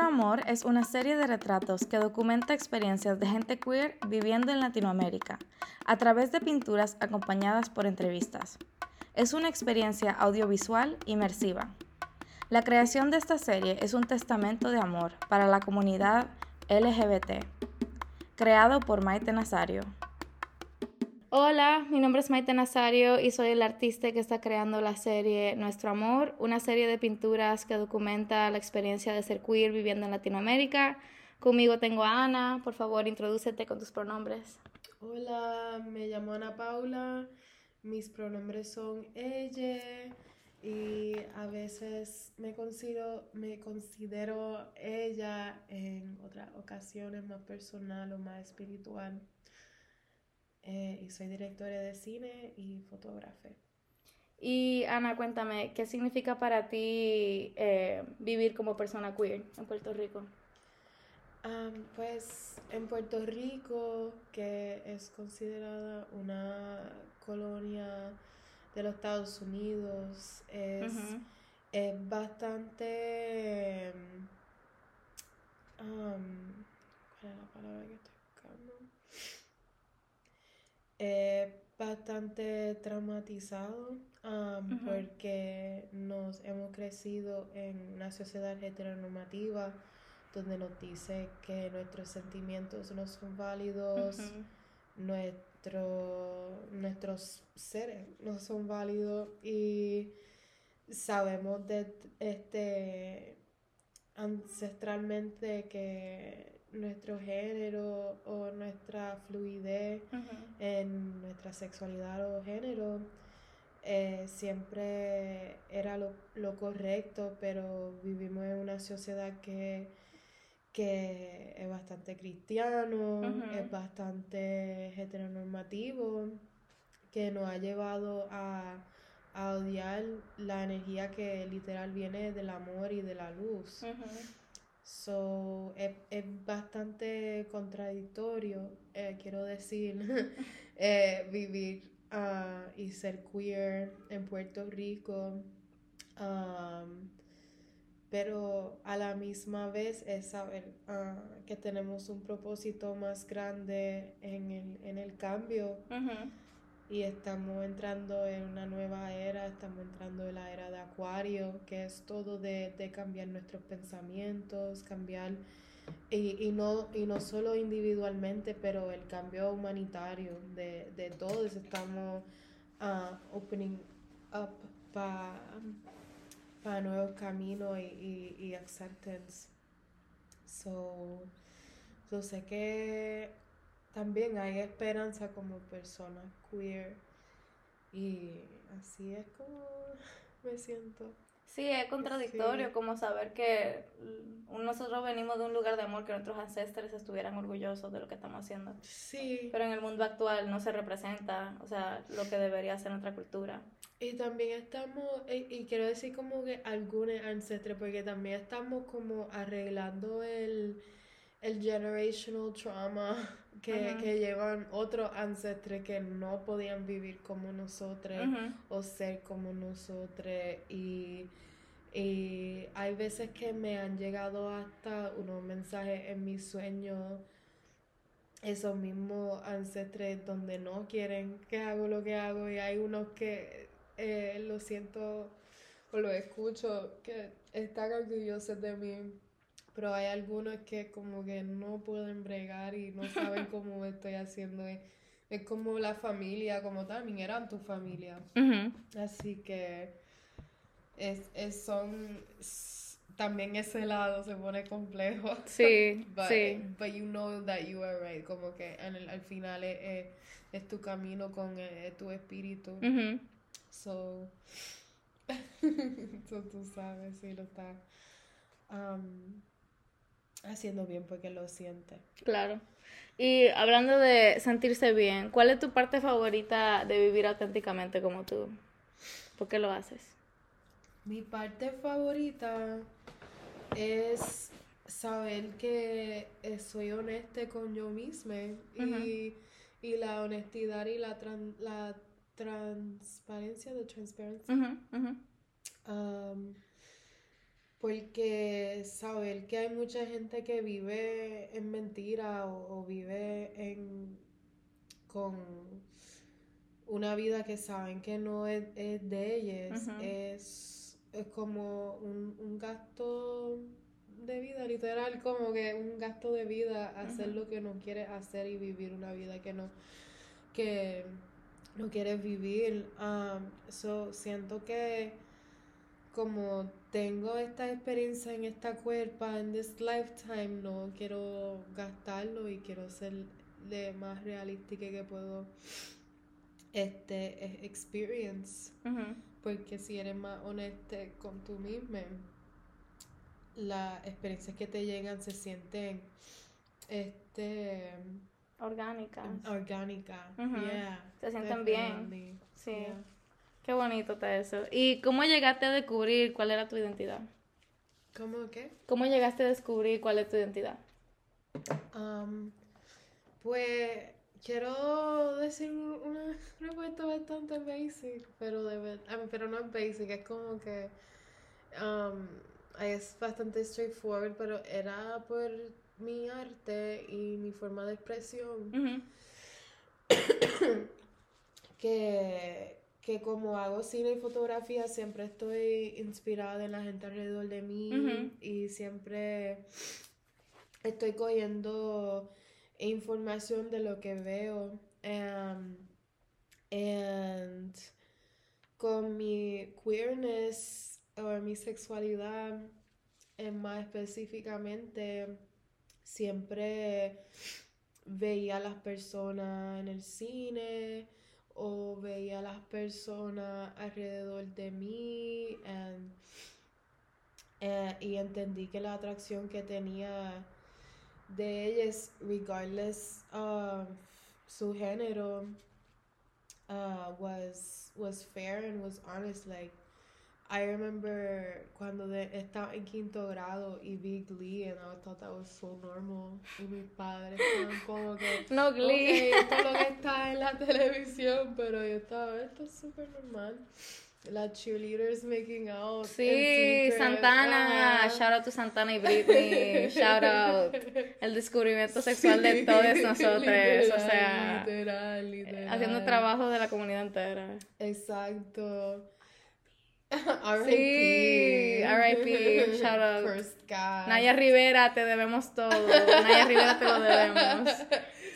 Amor es una serie de retratos que documenta experiencias de gente queer viviendo en Latinoamérica, a través de pinturas acompañadas por entrevistas. Es una experiencia audiovisual inmersiva. La creación de esta serie es un testamento de amor para la comunidad LGBT, creado por Maite Nazario. Hola, mi nombre es Maite Nazario y soy el artista que está creando la serie Nuestro Amor, una serie de pinturas que documenta la experiencia de ser queer viviendo en Latinoamérica. Conmigo tengo a Ana, por favor, introdúcete con tus pronombres. Hola, me llamo Ana Paula, mis pronombres son ella y a veces me considero, me considero ella en otras ocasiones más personal o más espiritual. Eh, y soy directora de cine y fotógrafa. Y Ana, cuéntame, ¿qué significa para ti eh, vivir como persona queer en Puerto Rico? pues en Puerto Rico, que es considerada una colonia de los Estados Unidos, es, es bastante... Um, ¿Cuál es la palabra que estoy buscando? Eh, bastante traumatizado porque nos hemos crecido en una sociedad heteronormativa donde nos dice que nuestros sentimientos no son válidos, nuestros seres no son válidos y sabemos de este ancestralmente que nuestro género o nuestra fluidez en nuestra sexualidad o género eh, siempre era lo, correcto, pero vivimos en una sociedad que, que es bastante cristiano, es bastante heteronormativo, que nos ha llevado a, a, odiar la energía que literal viene del amor y de la luz. So, es, bastante contradictorio, eh, quiero decir, eh, vivir ah, y ser queer en Puerto Rico. pero a la misma vez es saber ah, que tenemos un propósito más grande en el, en el cambio y estamos entrando en una nueva era, estamos entrando en la era de Acuario, que es todo de, cambiar nuestros pensamientos, cambiar, y, no, y no solo individualmente, pero el cambio humanitario de, de todos, estamos uh, opening up para nuevos caminos y, y, acceptance. So, yo sé que también hay esperanza como persona queer y así es como me siento. Sí, es contradictorio como saber que nosotros venimos de un lugar de amor que nuestros ancestros estuvieran orgullosos de lo que estamos haciendo. Sí. Pero en el mundo actual no se representa, o sea, lo que debería ser nuestra cultura. Y también estamos, y, quiero decir como que algunos ancestros, porque también estamos como arreglando el, el generational trauma que, llevan otros ancestres que no podían vivir como nosotros o ser como nosotros. Y, hay veces que me han llegado hasta unos mensajes en mis sueños esos mismos ancestres donde no quieren que hago lo que hago y hay unos que eh, lo siento o lo escucho que están orgullosos de mí pero hay algunos que como que no pueden bregar y no saben cómo estoy haciendo. Es, como la familia, como también eran tu familia. Así que es, es, son también ese lado se pone complejo. Sí, sí. But you know that you are right. Como que al final es, es, tu camino con eh, tu espíritu. So, so, tú sabes si lo está. Um, haciendo bien porque lo siente. Claro. Y hablando de sentirse bien, ¿cuál es tu parte favorita de vivir auténticamente como tú? ¿Por qué lo haces? Mi parte favorita es saber que soy honesta con yo misma y, la honestidad y la, la transparencia, de transparencia Porque saber que hay mucha gente que vive en mentira o, vive en con una vida que saben que no es, de ellos, es, es, como un, un, gasto de vida, literal, como que un gasto de vida, hacer lo que no quieres hacer y vivir una vida que no, que no quieres vivir. Um, so, siento que como tengo esta experiencia en esta cuerpa, en this lifetime, no quiero gastarlo y quiero ser lo más realística que puedo este experience. Porque si eres más honesto con tú mismo, las experiencias que te llegan se sienten este orgánicas. Orgánica. se sienten bien. Sí. Qué bonito está eso. ¿Y cómo llegaste a descubrir cuál era tu identidad? ¿Cómo qué? ¿Cómo llegaste a descubrir cuál es tu identidad? Um, pues quiero decir una respuesta bastante basic, pero de verdad, pero no es basic, es como que um, es bastante straightforward, pero era por mi arte y mi forma de expresión que, que como hago cine y fotografía siempre estoy inspirada en la gente alrededor de mí y siempre estoy cogiendo información de lo que veo um, and con mi queerness o mi sexualidad eh, más específicamente siempre veía a las personas en el cine o veía las personas alrededor de mí eh, y entendí que la atracción que tenía de ellas, regardless of su género, uh, was was fair and was honest. Like I remember cuando de, estaba en quinto grado y vi Glee and I thought that was so normal. Y mis padres estaban como que no Glee. Okay, esto es lo que está en la televisión, pero yo estaba esto es súper normal. Las cheerleaders making out. Sí, Santana. Shout out to Santana y Britney. Shout out. El descubrimiento sexual de todos nosotros. o sea, literal, literal. haciendo trabajo de la comunidad entera. Exacto. R.I.P. R.I.P. Shout out. First. Naya Rivera, te debemos todo. Naya Rivera te lo debemos.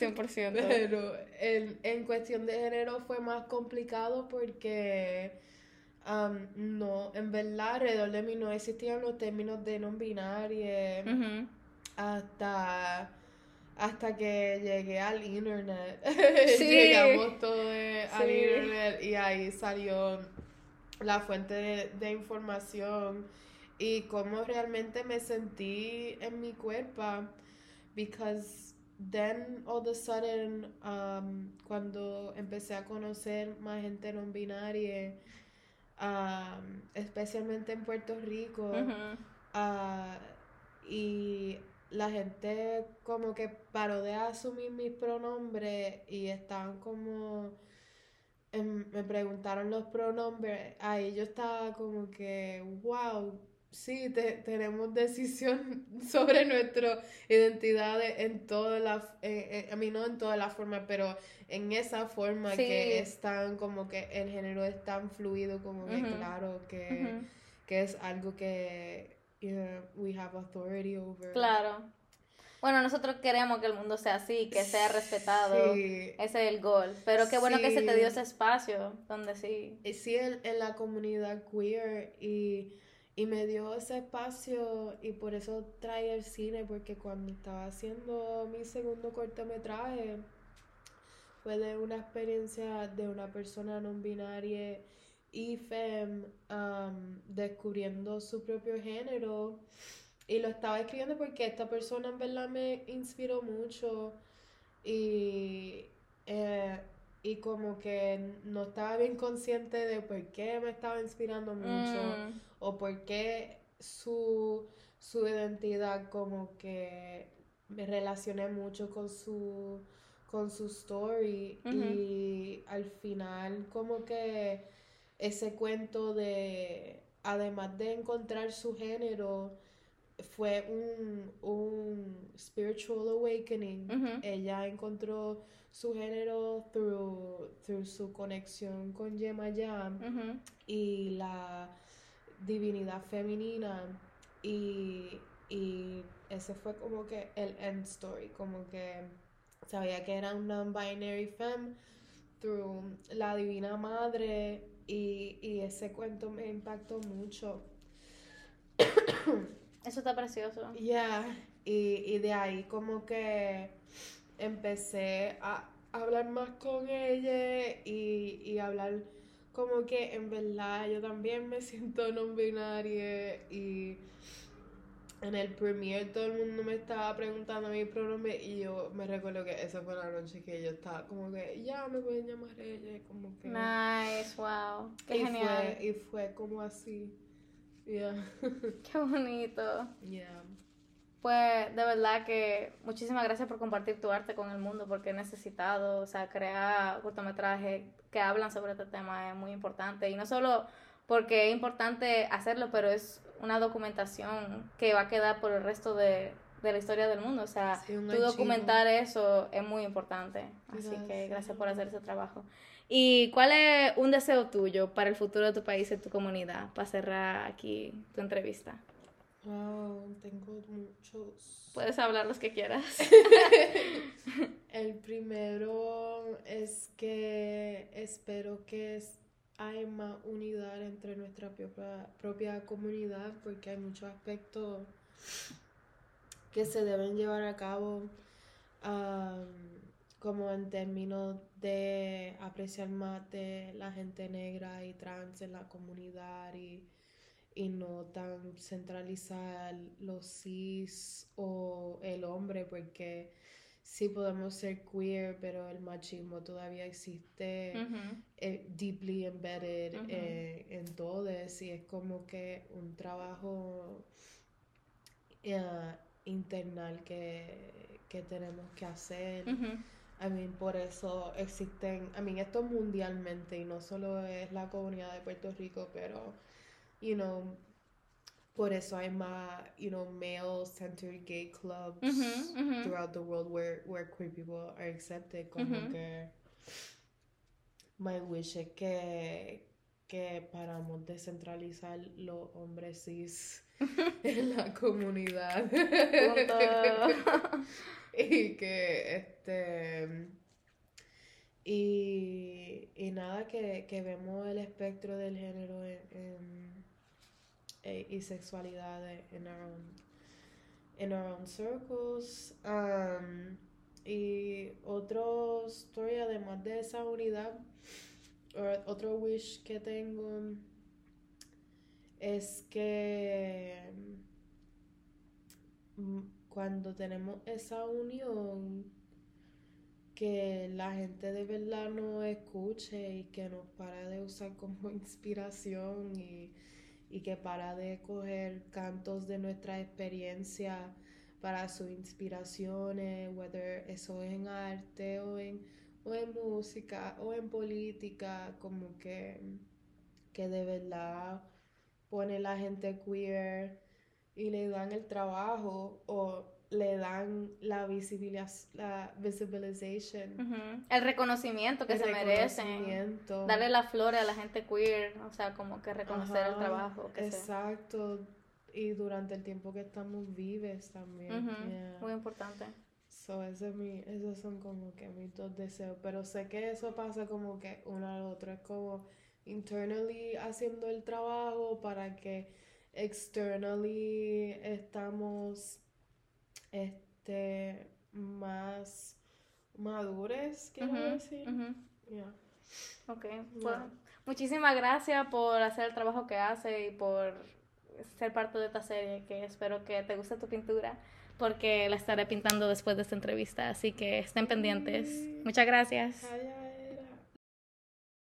100%. Pero en, en cuestión de género fue más complicado porque no, en verdad alrededor de mí no existían los términos de non binario hasta hasta que llegué al internet. Llegamos todos al internet y ahí salió la fuente de, información y cómo realmente me sentí en mi cuerpo. Because then all of a sudden, cuando empecé a conocer más gente no binaria, especialmente en Puerto Rico. Ah, y la gente como que paró de asumir mis pronombres y estaban como... me preguntaron los pronombres, ahí yo estaba como que, wow, sí, tenemos decisión sobre nuestra identidad en todas las, eh, eh, a mí no en todas las formas, pero en esa forma que es tan como que el género es tan fluido como que claro que, que es algo que we have authority over. Claro. Bueno, nosotros queremos que el mundo sea así, que sea respetado. Ese es el gol. Pero qué bueno que se te dio ese espacio donde sí. Sí, en, en la comunidad queer y y me dio ese espacio y por eso trae el cine, porque cuando estaba haciendo mi segundo cortometraje fue de una experiencia de una persona no binaria y fem descubriendo su propio género. Y lo estaba escribiendo porque esta persona en verdad me inspiró mucho y eh, y como que no estaba bien consciente de por qué me estaba inspirando mucho mm. o por qué su, su identidad como que me relacioné mucho con su con su story y al final como que ese cuento de además de encontrar su género, fue un, un spiritual awakening. Ella encontró su género through, through su conexión con Yemayam y la divinidad femenina y, y ese fue como que el end story, como que sabía que era un non-binary femme through la divina madre y, y ese cuento me impactó mucho. Eso está precioso. Ya, y, y de ahí como que empecé a hablar más con ella y, y hablar como que en verdad yo también me siento non binaria y en el premiere todo el mundo me estaba preguntando mi pronombre y yo me recuerdo que esa fue la noche que yo estaba como que ya me pueden llamar ella como que nice wow. Qué genial. y fue como así yeah. qué bonito. Yeah. Pues de verdad que muchísimas gracias por compartir tu arte con el mundo porque he necesitado, o sea, crear cortometrajes que hablan sobre este tema es muy importante. Y no solo porque es importante hacerlo, pero es una documentación que va a quedar por el resto de, la historia del mundo, o sea, tu documentar eso es muy importante, así que gracias por hacer ese trabajo. ¿Y cuál es un deseo tuyo para el futuro de tu país y tu comunidad para cerrar aquí tu entrevista? Wow, tengo muchos. Puedes hablar los que quieras. El primero es que espero que hay más unidad entre nuestra propia, propia comunidad porque hay muchos aspectos que se deben llevar a cabo como en términos de apreciar más de la gente negra y trans en la comunidad y y no tan centralizar los cis o el hombre, porque sí podemos ser queer, pero el machismo todavía existe eh, deeply embedded eh, en todos y es como que un trabajo uh, internal que, que, tenemos que hacer. I mean, por eso existen, I mean, esto mundialmente y no solo es la comunidad de Puerto Rico, pero you know, por eso hay más, you know, male-centered gay clubs throughout the world where, where queer people are accepted. Como que my wish es que, que paramos de centralizar los hombres cis en la comunidad. y que este y, y nada que, que, vemos el espectro del género en e, y sexualidad en our own, in our own circles. Um, y otro story, además de esa unidad, otro wish que tengo es que cuando tenemos esa unión, que la gente de verdad nos escuche y que nos para de usar como inspiración y y que para de coger cantos de nuestra experiencia para sus inspiraciones, whether eso es en arte o en, o en música o en política, como que, que de verdad pone la gente queer y le dan el trabajo o le dan la visibilidad, la visibilization. El reconocimiento que se merecen. Darle la flores a la gente queer, o sea, como que reconocer el trabajo. exacto. Y durante el tiempo que estamos vives también. Muy importante. So, ese mi, esos son como que mis dos deseos. Pero sé que eso pasa como que uno al otro. Es como internally haciendo el trabajo para que externally estamos este, más madures, quiero decir. Ok, bueno, muchísimas gracias por hacer el trabajo que hace y por ser parte de esta serie, que espero que te guste tu pintura, porque la estaré pintando después de esta entrevista, así que estén pendientes. Muchas gracias.